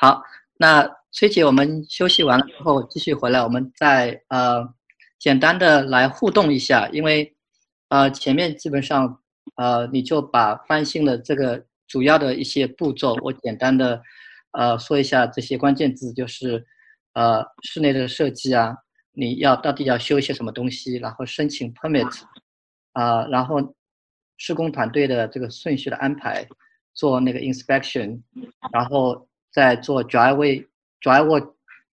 好，那崔姐，我们休息完了之后继续回来，我们再呃简单的来互动一下，因为呃前面基本上呃你就把翻新的这个主要的一些步骤，我简单的呃说一下这些关键字，就是呃室内的设计啊，你要到底要修一些什么东西，然后申请 permit 啊，然后施工团队的这个顺序的安排，做那个 inspection，然后。在做 driveway driveway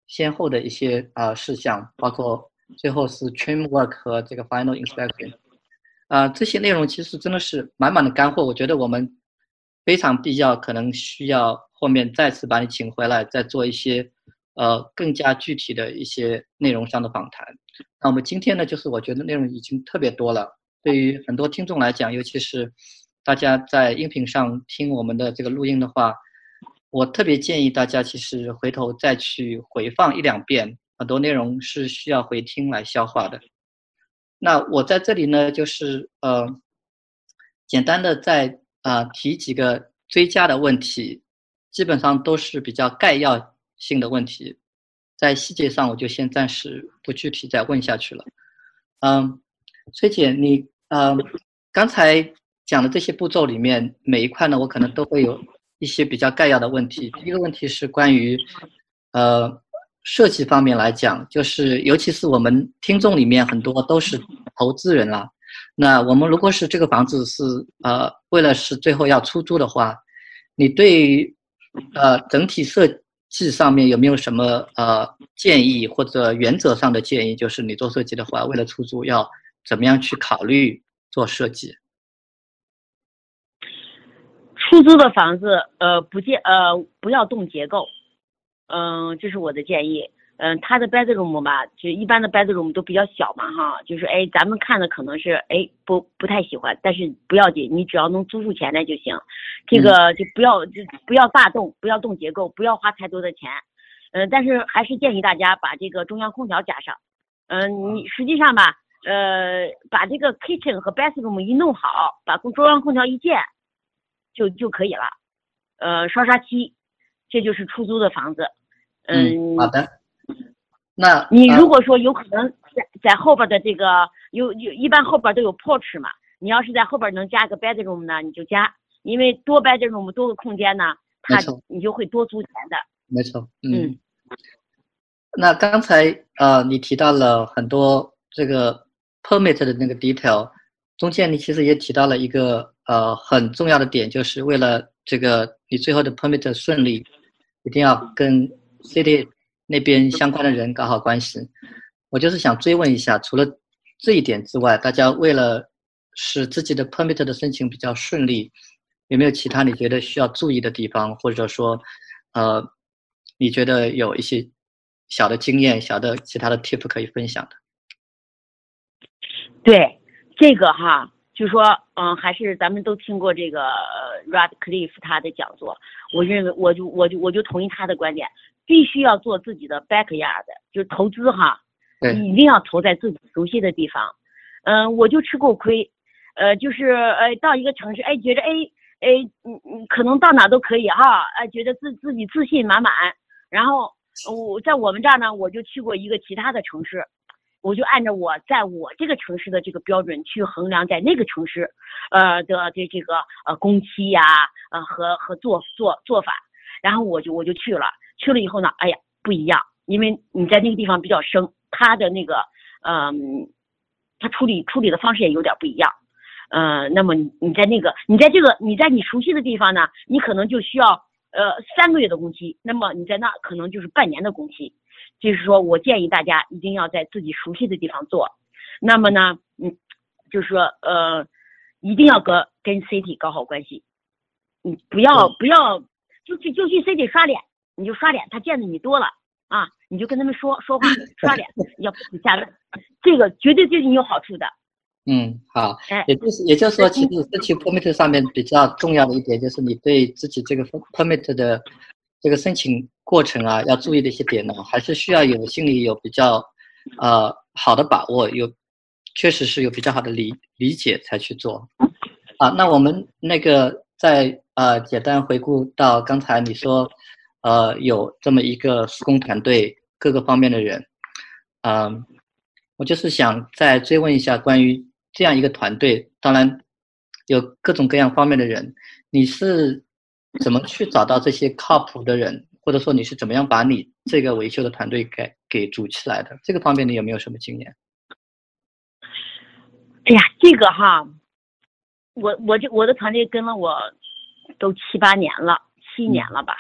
先后的一些呃事项，包括最后是 trim work 和这个 final inspection，啊，这些内容其实真的是满满的干货。我觉得我们非常必要，可能需要后面再次把你请回来，再做一些呃更加具体的一些内容上的访谈。那我们今天呢，就是我觉得内容已经特别多了，对于很多听众来讲，尤其是大家在音频上听我们的这个录音的话。我特别建议大家，其实回头再去回放一两遍，很多内容是需要回听来消化的。那我在这里呢，就是呃，简单的再啊提几个追加的问题，基本上都是比较概要性的问题，在细节上我就先暂时不具体再问下去了。嗯，崔姐，你呃刚才讲的这些步骤里面，每一块呢，我可能都会有。一些比较概要的问题。第一个问题是关于，呃，设计方面来讲，就是尤其是我们听众里面很多都是投资人啦。那我们如果是这个房子是呃为了是最后要出租的话，你对呃整体设计上面有没有什么呃建议或者原则上的建议？就是你做设计的话，为了出租要怎么样去考虑做设计？出租的房子，呃，不建，呃，不要动结构，嗯，这是我的建议。嗯，它的 bedroom 吧，就一般的 bedroom 都比较小嘛，哈，就是哎，咱们看的可能是哎不不太喜欢，但是不要紧，你只要能租出钱来就行。这个就不要就不要大动，不要动结构，不要花太多的钱。嗯，但是还是建议大家把这个中央空调加上。嗯，你实际上吧，呃，把这个 kitchen 和 bathroom 一弄好，把中央空调一建。就就可以了，呃，刷刷漆，这就是出租的房子。嗯，好的。那你如果说有可能在在后边的这个有有一般后边都有 porch 嘛，你要是在后边能加个 bedroom 呢，你就加，因为多 bedroom 多个空间呢，它你就会多租钱的。没错，嗯。那刚才呃，你提到了很多这个 permit 的那个 detail，中间你其实也提到了一个。呃，很重要的点就是为了这个你最后的 permit 顺利，一定要跟 city 那边相关的人搞好关系。我就是想追问一下，除了这一点之外，大家为了使自己的 permit 的申请比较顺利，有没有其他你觉得需要注意的地方，或者说，呃，你觉得有一些小的经验、小的其他的 tip 可以分享的？对，这个哈。就说，嗯，还是咱们都听过这个 Radcliffe 他的讲座，我认为，我就我就我就同意他的观点，必须要做自己的 backyard，就是投资哈，一定要投在自己熟悉的地方。嗯，我就吃过亏，呃，就是呃，到一个城市，哎，觉着哎哎，嗯嗯，可能到哪都可以哈，哎，觉得自自己自信满满，然后我在我们这儿呢，我就去过一个其他的城市。我就按照我在我这个城市的这个标准去衡量，在那个城市，呃的这这个呃工期呀，呃和和做做做法，然后我就我就去了，去了以后呢，哎呀不一样，因为你在那个地方比较生，他的那个嗯，他处理处理的方式也有点不一样，嗯，那么你你在那个你在这个你在你熟悉的地方呢，你可能就需要呃三个月的工期，那么你在那可能就是半年的工期。就是说我建议大家一定要在自己熟悉的地方做，那么呢，嗯，就是说，呃，一定要跟跟 CT 搞好关系，你不要不要就去就去 CT 刷脸，你就刷脸，他见的你多了啊，你就跟他们说说话刷脸，要不下来，这个绝对对你有好处的。嗯，好，也就是也就是说，其实申请 permit 上面比较重要的一点就是你对自己这个 permit 的。这个申请过程啊，要注意的一些点呢，还是需要有心里有比较，呃，好的把握，有确实是有比较好的理理解才去做。啊，那我们那个在呃简单回顾到刚才你说，呃有这么一个施工团队各个方面的人，嗯，我就是想再追问一下关于这样一个团队，当然有各种各样方面的人，你是怎么去找到这些靠谱的人，或者说你是怎么样把你这个维修的团队给给组起来的？这个方面你有没有什么经验？哎呀，这个哈，我我这我的团队跟了我都七八年了，七年了吧？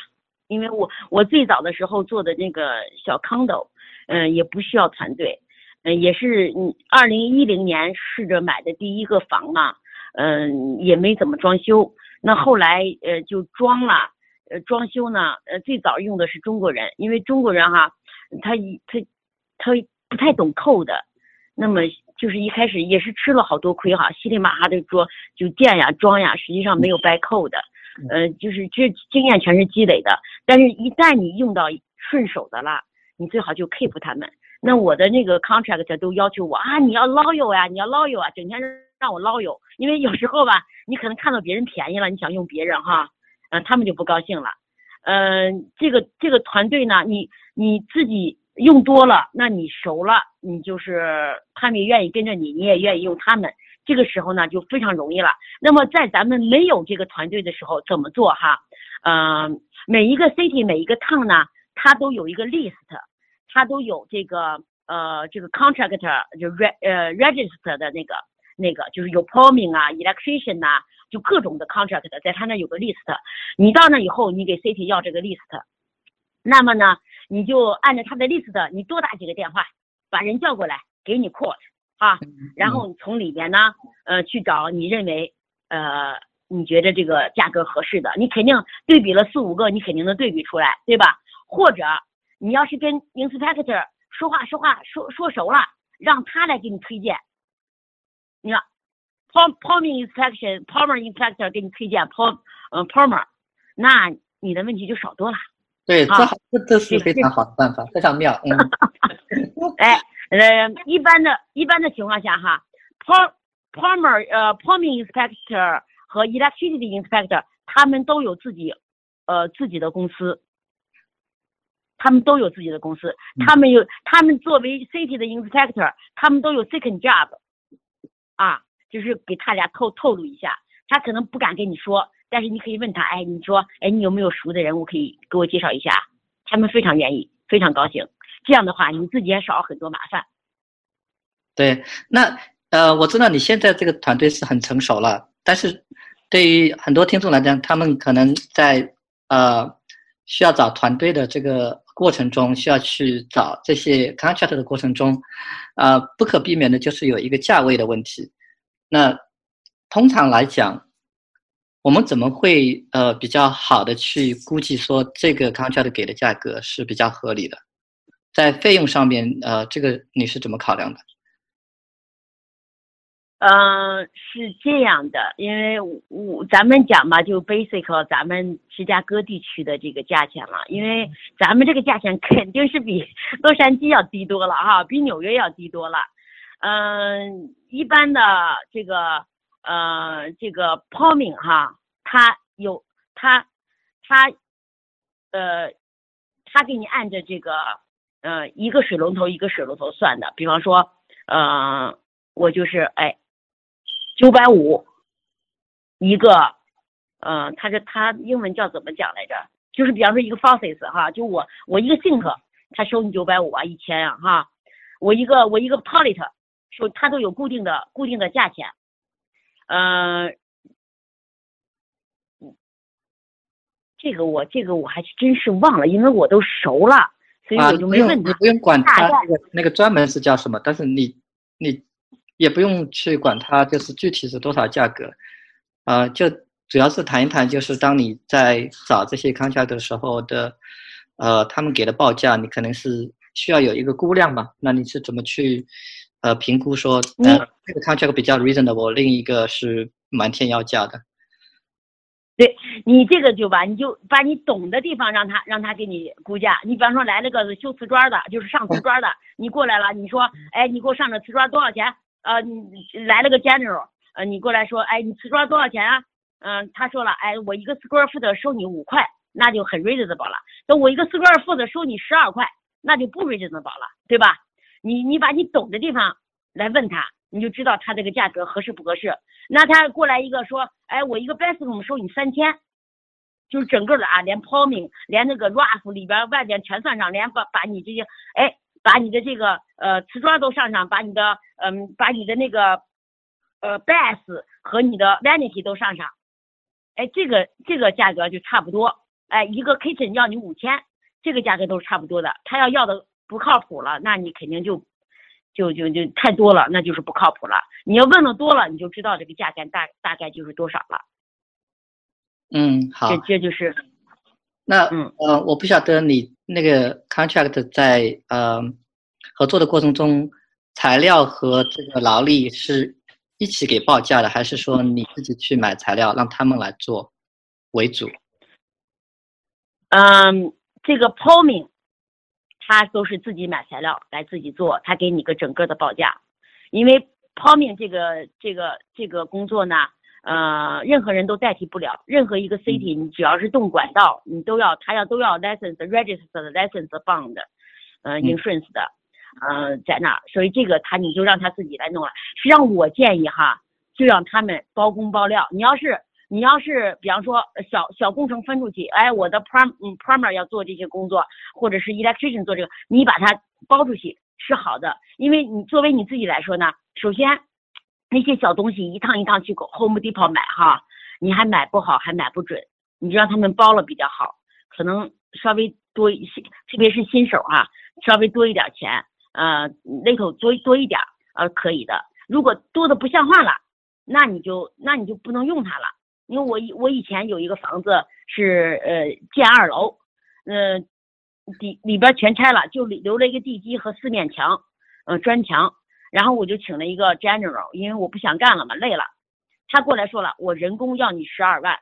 因为我我最早的时候做的那个小 condo，嗯，也不需要团队，嗯，也是嗯，二零一零年试着买的第一个房嘛，嗯，也没怎么装修。那后来呃就装了，呃，装修呢，呃，最早用的是中国人，因为中国人哈，他他他不太懂扣的，那么。就是一开始也是吃了好多亏哈，稀里马哈的说就建呀装呀，实际上没有掰扣的，呃，就是这经验全是积累的。但是，一旦你用到顺手的了，你最好就 keep 他们。那我的那个 contract 都要求我啊，你要 loyal 呀，你要 loyal 啊，整天让我捞有。因为有时候吧，你可能看到别人便宜了，你想用别人哈，嗯，他们就不高兴了。嗯，这个这个团队呢，你你自己。用多了，那你熟了，你就是他们愿意跟着你，你也愿意用他们。这个时候呢，就非常容易了。那么在咱们没有这个团队的时候，怎么做哈？嗯，每一个 city 每一个 town 呢，它都有一个 list，它都有这个呃这个 contractor 就 re 呃 register 的那个那个就是有 plumbing 啊，electrician 呐，就各种的 contractor，在他那有个 list。你到那以后，你给 city 要这个 list，那么呢？你就按照他的 list，你多打几个电话，把人叫过来给你 quote 啊，然后你从里边呢，呃，去找你认为呃你觉得这个价格合适的，你肯定对比了四五个，你肯定能对比出来，对吧？或者你要是跟 inspector 说话说话说说熟了，让他来给你推荐，你看 plumbing inspection，plumber inspector 给你推荐 plum 嗯 plumber，那你的问题就少多了。对，这这这是非常好的办法，非常妙。嗯，哎，呃，一般的一般的情况下哈，plumber 呃 plumbing inspector 和 electricity inspector 他们都有自己呃自己的公司，他们都有自己的公司，他们有他们作为 city 的 inspector，他们都有 second job，啊，就是给他俩透透露一下，他可能不敢跟你说。但是你可以问他，哎，你说，哎，你有没有熟的人，我可以给我介绍一下？他们非常愿意，非常高兴。这样的话，你自己也少很多麻烦。对，那呃，我知道你现在这个团队是很成熟了，但是对于很多听众来讲，他们可能在呃需要找团队的这个过程中，需要去找这些 contract 的过程中，呃，不可避免的就是有一个价位的问题。那通常来讲。我们怎么会呃比较好的去估计说这个 contract 给的价格是比较合理的？在费用上面，呃，这个你是怎么考量的？嗯，是这样的，因为我咱们讲嘛，就 basic 咱们芝加哥地区的这个价钱了，因为咱们这个价钱肯定是比洛杉矶要低多了哈，比纽约要低多了。嗯，一般的这个。呃，这个 plumbing 哈，它有它它呃，它给你按着这个呃一个水龙头一个水龙头算的，比方说呃，我就是哎九百五一个，呃，他这他英文叫怎么讲来着？就是比方说一个 faucet 哈，就我我一个 sink 他收你九百五啊一千啊哈，我一个我一个 toilet 收他都有固定的固定的价钱。嗯，这个我这个我还真是忘了，因为我都熟了，所以我就没问你不用管他那个那个专门是叫什么，但是你你也不用去管它，就是具体是多少价格，啊，就主要是谈一谈，就是当你在找这些康价的时候的，呃，他们给的报价，你可能是需要有一个估量嘛，那你是怎么去？呃，评估说，呃，这个 contract 比较 reasonable，另一个是满天要价的。对你这个就吧你就把你懂的地方让他让他给你估价。你比方说来了个修瓷砖的，就是上瓷砖的，你过来了，你说，哎，你给我上这瓷砖多少钱？呃，你来了个 general，呃，你过来说，哎，你瓷砖多少钱啊？嗯，他说了，哎，我一个 square foot 收你五块，那就很 reasonable 了。等我一个 square foot 收你十二块，那就不 reasonable 了，对吧？你你把你懂的地方来问他，你就知道他这个价格合适不合适。那他过来一个说，哎，我一个 bathroom 收你三千，就是整个的啊，连 plumbing，连那个 roof 里边外边全算上，连把把你这些，哎，把你的这个呃瓷砖都上上，把你的嗯，把你的那个呃 bath 和你的 vanity 都上上，哎，这个这个价格就差不多，哎，一个 kitchen 要你五千，这个价格都是差不多的。他要要的不靠谱了，那你肯定就就就就太多了，那就是不靠谱了。你要问的多了，你就知道这个价钱大大概就是多少了。嗯，好，这这就是那嗯呃，我不晓得你那个 contract 在呃合作的过程中，材料和这个劳力是一起给报价的，还是说你自己去买材料让他们来做为主？嗯，这个 plumbing，他都是自己买材料来自己做，他给你个整个的报价。因为 plumbing 这个这个这个工作呢，呃，任何人都代替不了。任何一个 city，你只要是动管道，你都要他要都要 license registered license bond，呃嗯，insurance 的，呃，在那儿。所以这个他你就让他自己来弄了。实际上我建议哈，就让他们包工包料。你要是你要是比方说呃小小工程分出去，哎，我的 prom 嗯 plumber 要做这些工作，或者是 electrician 做这个，你把它包出去是好的，因为你作为你自己来说呢，首先那些小东西一趟一趟去 Home Depot 买哈，你还买不好，还买不准，你就让他们包了比较好，可能稍微多一些，特别是新手啊，稍微多一点钱，呃，那头多多一点儿呃可以的，如果多的不像话了，那你就那你就不能用它了。因为我以我以前有一个房子是呃建二楼，呃底里边全拆了，就留了一个地基和四面墙，呃砖墙，然后我就请了一个 general，因为我不想干了嘛，累了，他过来说了，我人工要你十二万，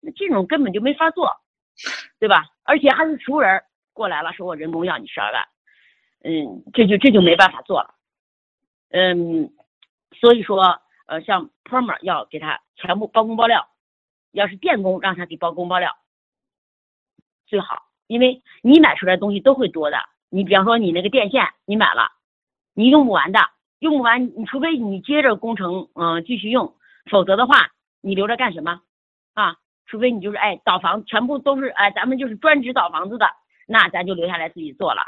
那这种根本就没法做，对吧？而且还是熟人过来了，说我人工要你十二万，嗯，这就这就没办法做了，嗯，所以说呃像 plumber 要给他全部包工包料，要是电工让他给包工包料最好，因为你买出来东西都会多的。你比方说你那个电线你买了，你用不完的，用不完，你除非你接着工程嗯、继续用，否则的话你留着干什么啊？除非你就是哎倒房全部都是哎咱们就是专职倒房子的，那咱就留下来自己做了。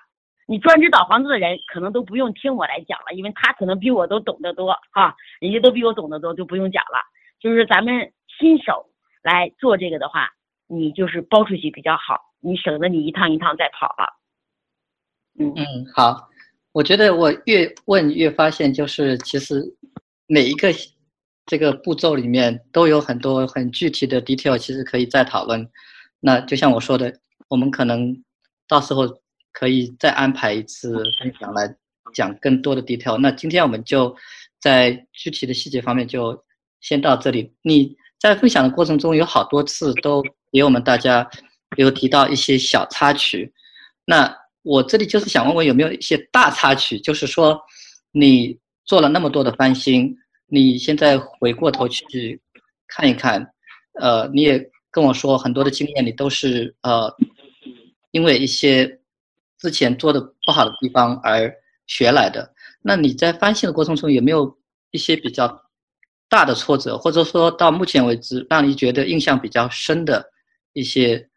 你专职倒房子的人可能都不用听我来讲了，因为他可能比我都懂得多啊、人家都比我懂得多，就不用讲了。就是咱们新手来做这个的话，你就是包出去比较好，你省得你一趟一趟再跑了。嗯嗯，好，我觉得我越问越发现，就是其实每一个这个步骤里面都有很多很具体的 detail，其实可以再讨论。那就像我说的，我们可能到时候可以再安排一次分享来讲更多的 detail。那今天我们就在具体的细节方面就先到这里。你在分享的过程中有好多次都给我们大家有提到一些小插曲，那我这里就是想问问有没有一些大插曲，就是说你做了那么多的翻新，你现在回过头去看一看，呃，你也跟我说很多的经验，你都是呃因为一些之前做的不好的地方而学来的。那你在翻新的过程中有没有一些比较大的挫折，或者说到目前为止让你觉得印象比较深的一些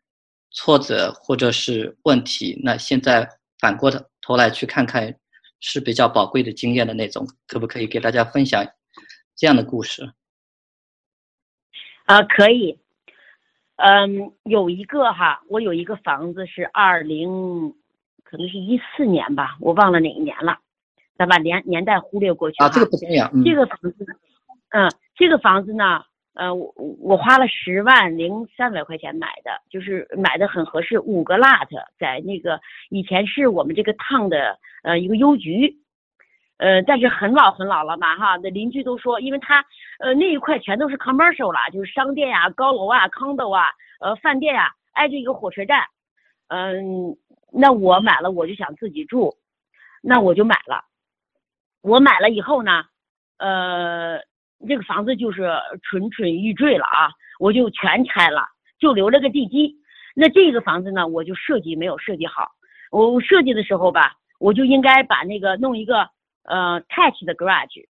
挫折或者是问题？那现在反过头头来去看看，是比较宝贵的经验的那种，可不可以给大家分享这样的故事？啊，可以。嗯，有一个哈，我有一个房子是二零，可能是一四年吧，我忘了哪一年了，咱把年年代忽略过去啊，这个不重要。嗯，这个房子，嗯，这个房子呢，呃，我我花了十万零三百块钱买的，就是买的很合适，五个 lot 在那个以前是我们这个趟的呃一个邮局，呃，但是很老很老了嘛哈，那邻居都说，因为它呃那一块全都是 commercial 啦，就是商店呀、高楼啊、condo 啊、呃饭店呀，挨着一个火车站，嗯，那我买了我就想自己住，那我就买了，我买了以后呢。呃，这个房子就是蠢蠢欲坠了啊！我就全拆了，就留了个地基。那这个房子呢，我就设计没有设计好。我设计的时候吧，我就应该把那个弄一个呃 touch 的 garage，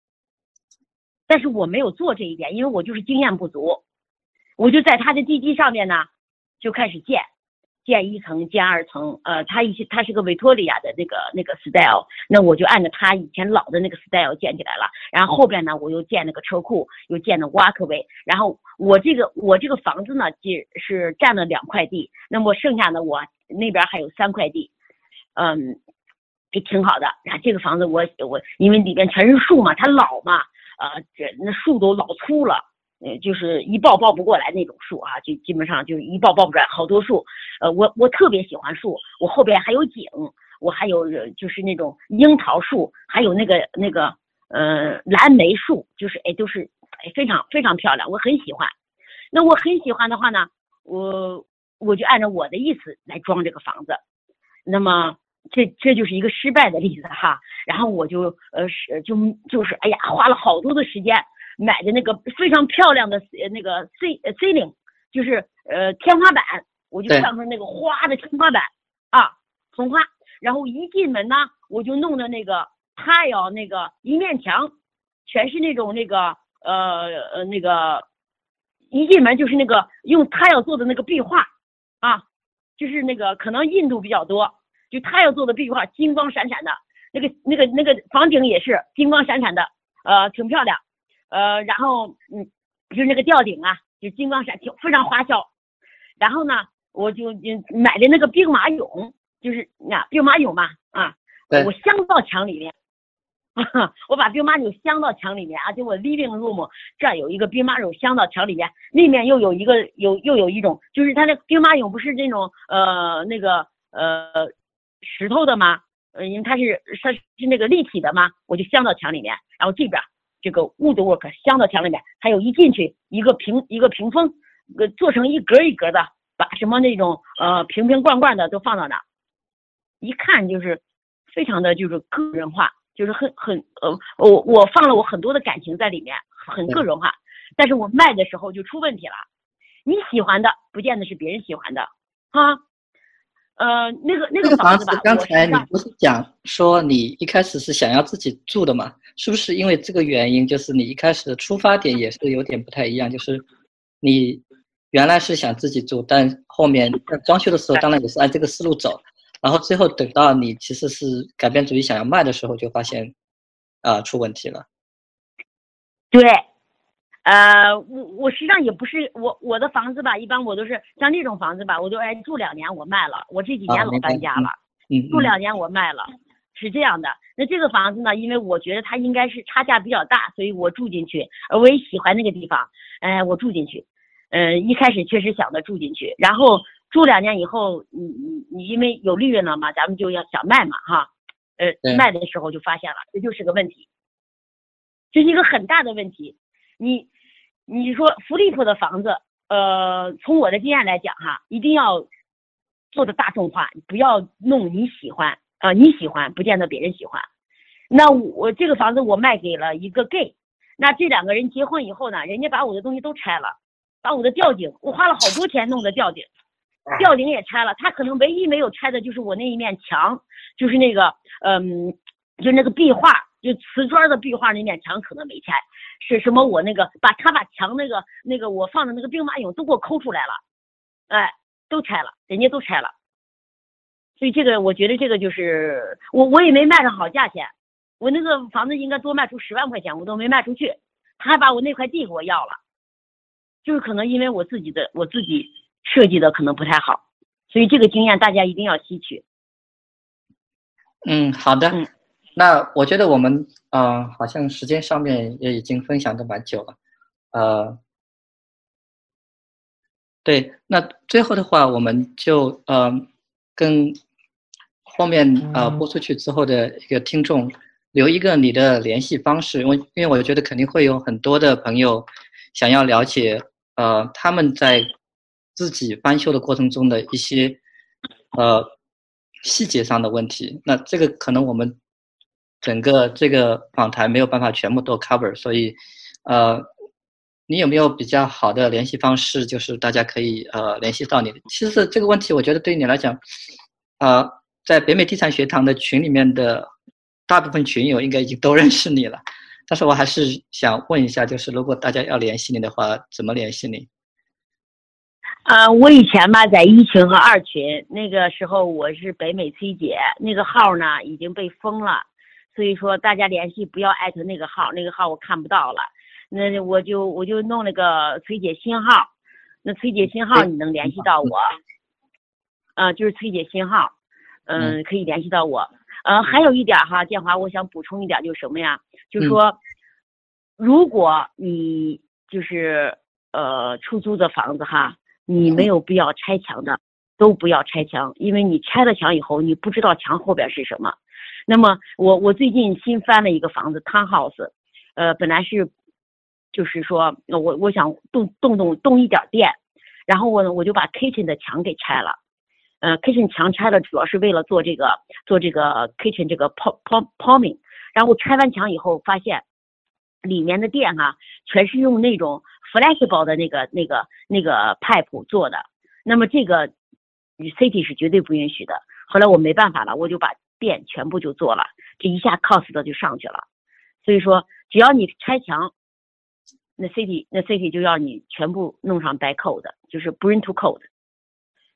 但是我没有做这一点，因为我就是经验不足。我就在它的地基上面呢，就开始建，建一层，建二层。呃，它一些它是个维多利亚的那个那个 style，那我就按照它以前老的那个 style 建起来了。然后后边呢，我又建了个车库，又建了 walkway。然后我这个我这个房子呢，就是占了两块地，那么剩下的我那边还有三块地，嗯，就挺好的。然后这个房子我我因为里边全是树嘛，它老嘛，呃，这那树都老粗了。呃，就是一抱抱不过来那种树啊，就基本上就一抱抱不来，好多树。呃，我我特别喜欢树，我后边还有景，我还有就是那种樱桃树，还有那个那个呃蓝莓树，就是哎都是哎非常非常漂亮，我很喜欢。那我很喜欢的话呢，我我就按照我的意思来装这个房子。那么这这就是一个失败的例子哈。然后我就呃是就就是哎呀花了好多的时间。买的那个非常漂亮的那个 C ceiling，就是呃天花板，我就上面那个花的天花板啊，红花。然后一进门呢，我就弄的那个 tile 那个一面墙，全是那种那个呃呃那个，一进门就是那个用 tile 做的那个壁画啊，就是那个可能印度比较多，就 tile 做的壁画，金光闪闪的，那个那个那个房顶也是金光闪闪的，呃，挺漂亮。呃，然后嗯，就是那个吊顶啊，就金光闪，挺非常花哨。然后呢，我就买的那个兵马俑，就是那兵马俑嘛啊，我镶到墙里面，我把兵马俑镶到墙里面啊，就我 living room 这儿有一个兵马俑镶到墙里面，那面又有一个有又有一种，就是它那兵马俑不是那种呃那个呃石头的吗？呃，因为它是它是那个立体的嘛，我就镶到墙里面，然后这边。这个 woodwork 镶到墙里面，还有一进去一个屏一个屏风，呃，做成一格一格的，把什么那种呃瓶瓶罐罐的都放到那，一看就是非常的就是个人化，就是很很呃我我放了我很多的感情在里面，很个人化，但是我卖的时候就出问题了，你喜欢的不见得是别人喜欢的啊。呃，那个那个房子吧，刚才你不是讲说你一开始是想要自己住的嘛？是不是因为这个原因，就是你一开始的出发点也是有点不太一样？就是你原来是想自己住，但后面在装修的时候，当然也是按这个思路走，然后最后等到你其实是改变主意想要卖的时候，就发现啊出问题了。对。呃，我我实际上也不是我我的房子吧，一般我都是像这种房子吧，我都哎住两年我卖了，我这几年老搬家了，住两年我卖了，是这样的。那这个房子呢，因为我觉得它应该是差价比较大，所以我住进去，我也喜欢那个地方，哎，我住进去。嗯，一开始确实想着住进去，然后住两年以后，你你你因为有利润了嘛，咱们就要想卖嘛哈，呃，卖的时候就发现了，这就是个问题，这是一个很大的问题，你。你说福利普的房子，呃，从我的经验来讲哈，一定要做的大众化，不要弄你喜欢啊，你喜欢不见得别人喜欢。那我这个房子我卖给了一个 gay，那这两个人结婚以后呢，人家把我的东西都拆了，把我的吊顶，我花了好多钱弄的吊顶，吊顶也拆了，他可能唯一没有拆的就是我那一面墙，就是那个嗯，就那个壁画，就瓷砖的壁画那面墙可能没拆。是什么？我那个把他把墙那个那个我放的那个兵马俑都给我抠出来了，哎，都拆了，人家都拆了。所以这个我觉得这个就是我我也没卖上好价钱，我那个房子应该多卖出十万块钱，我都没卖出去，他还把我那块地给我要了，就是可能因为我自己的我自己设计的可能不太好，所以这个经验大家一定要吸取。嗯，好的。那我觉得我们呃，好像时间上面也已经分享的蛮久了，呃，对，那最后的话，我们就呃，跟后面呃播出去之后的一个听众留一个你的联系方式，因为因为我觉得肯定会有很多的朋友想要了解呃他们在自己翻修的过程中的一些呃细节上的问题，那这个可能我们。整个这个访谈没有办法全部都 cover，所以，呃，你有没有比较好的联系方式，就是大家可以呃联系到你？其实这个问题，我觉得对你来讲，呃，在北美地产学堂的群里面的大部分群友应该已经都 认识你了。但是我还是想问一下，就是如果大家要联系你的话，怎么联系你？呃，我以前吧在一群和二群，那个时候我是北美崔姐，那个号呢已经被封了，所以说大家联系不要艾特那个号，那个号我看不到了。那我就我就弄那个崔姐新号，那崔姐新号你能联系到我？呃，就是崔姐新号，嗯，可以联系到我。呃，还有一点哈，建华，我想补充一点，就是什么呀？就是说，如果你就是呃出租的房子哈。你没有必要拆墙的，都不要拆墙，因为你拆了墙以后，你不知道墙后边是什么。那么我我最近新翻了一个房子，townhouse，呃，本来是就是说，我我想动动动动一点电，然后我我就把 kitchen 的墙给拆了，呃，kitchen 墙拆了主要是为了做这个做这个 kitchen 这个 pom pom poming，然后拆完墙以后发现里面的电哈全是用那种。flexible 的那个、那个、那个 pipe 做的，那么这个 city 是绝对不允许的。后来我没办法了，我就把电全部就做了，这一下 cost 就上去了。所以说，只要你拆墙，那 city 那 city 就要你全部弄上 by code，就是 bring to code。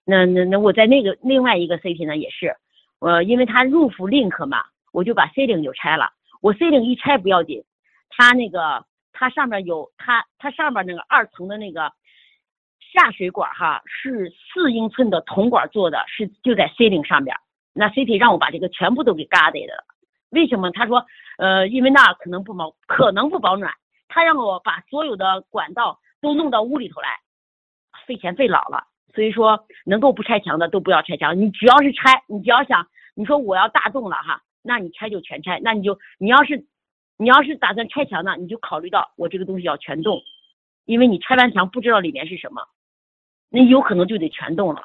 那那那我在那个另外一个 city 呢也是，呃，因为它 roof link 嘛，我就把 ceiling 就拆了。我 ceiling 一拆不要紧，它那个。它上面有它，它上面那个二层的那个下水管哈，是四英寸的铜管做的，是就在 ceiling 上边。那 CT 让我把这个全部都给 guarded 了。为什么？他说，呃，因为那可能不保，可能不保暖。他让我把所有的管道都弄到屋里头来，费钱费老了。所以说，能够不拆墙的都不要拆墙。你只要是拆，你只要想，你说我要大动了哈，那你拆就全拆。那你就你要是。你要是打算拆墙呢，你就考虑到我这个东西要全动，因为你拆完墙不知道里面是什么，那有可能就得全动了。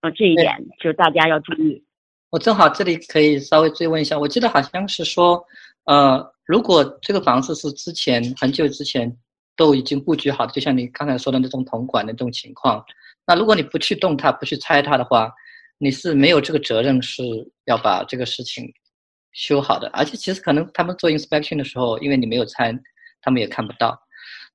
啊，这一点就是大家要注意。我正好这里可以稍微追问一下，我记得好像是说，呃，如果这个房子是之前很久之前都已经布局好的，就像你刚才说的那种铜管的这种情况，那如果你不去动它，不去拆它的话，你是没有这个责任是要把这个事情。修好的，而且其实可能他们做 inspection 的时候，因为你没有拆，他们也看不到。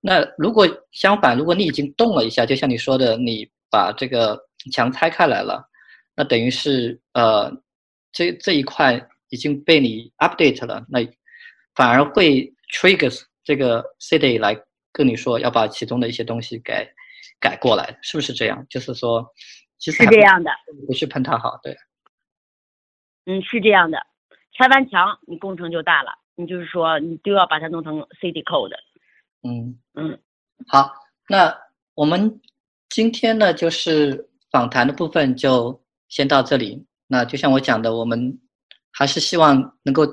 那如果相反，如果你已经动了一下，就像你说的，你把这个墙拆开来了，那等于是呃，这这一块已经被你 update 了，那反而会 triggers 这个 city 来跟你说要把其中的一些东西改改过来，是不是这样？就是说，其实是这样的，不是喷它好，对。嗯，是这样的。拆完墙，你工程就大了。你就是说，你都要把它弄成 city code。嗯嗯，好，那我们今天呢，就是访谈的部分就先到这里。那就像我讲的，我们还是希望能够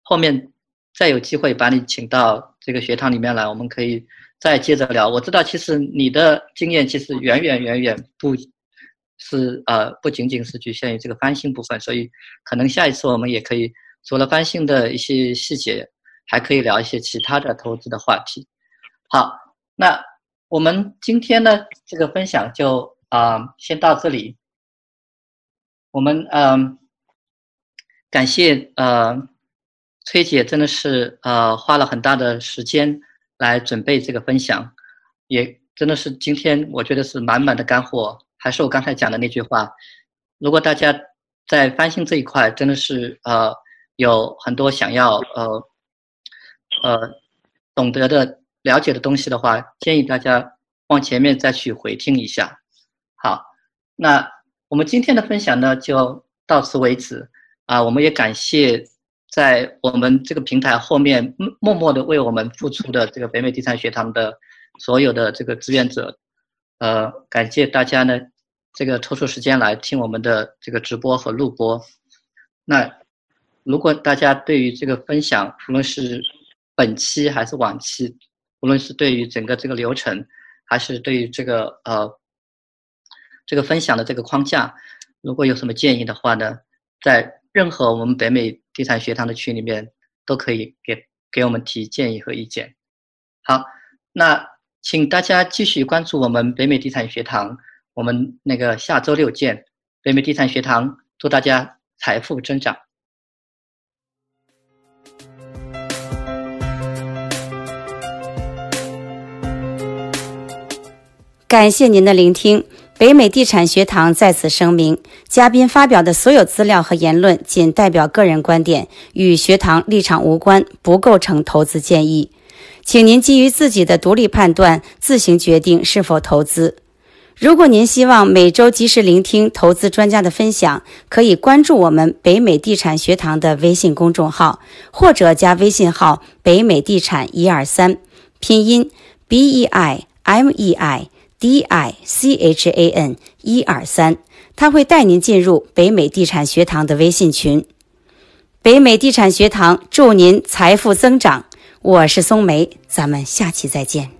后面再有机会把你请到这个学堂里面来，我们可以再接着聊。我知道，其实你的经验其实远远远远不。是呃，不仅仅是局限于这个翻新部分，所以可能下一次我们也可以除了翻新的一些细节，还可以聊一些其他的投资的话题。好，那我们今天呢这个分享就啊先到这里。我们嗯感谢呃崔姐真的是呃花了很大的时间来准备这个分享，也真的是今天我觉得是满满的干货。还是我刚才讲的那句话，如果大家在翻新这一块真的是呃有很多想要呃呃懂得的了解的东西的话，建议大家往前面再去回听一下。那我们今天的分享呢就到此为止啊！我们也感谢在我们这个平台后面默默的为我们付出的这个北美地产学堂的所有的这个志愿者，呃，感谢大家呢。这个抽出时间来听我们的这个直播和录播，那如果大家对于这个分享，无论是本期还是往期，无论是对于整个这个流程，还是对于这个呃这个分享的这个框架，如果有什么建议的话呢，在任何我们北美地产学堂的群里面都可以给给我们提建议和意见。好，那请大家继续关注我们北美地产学堂，我们那个下周六见。北美地产学堂祝大家财富增长。感谢您的聆听。北美地产学堂在此声明：嘉宾发表的所有资料和言论仅代表个人观点，与学堂立场无关，不构成投资建议。请您基于自己的独立判断，自行决定是否投资。如果您希望每周及时聆听投资专家的分享，可以关注我们北美地产学堂的微信公众号，或者加微信号“北美地产一二三”，拼音 B E I M E I。D I C H A N 一二三，他会带您进入北美地产学堂的微信群。北美地产学堂祝您财富增长。我是松梅，咱们下期再见。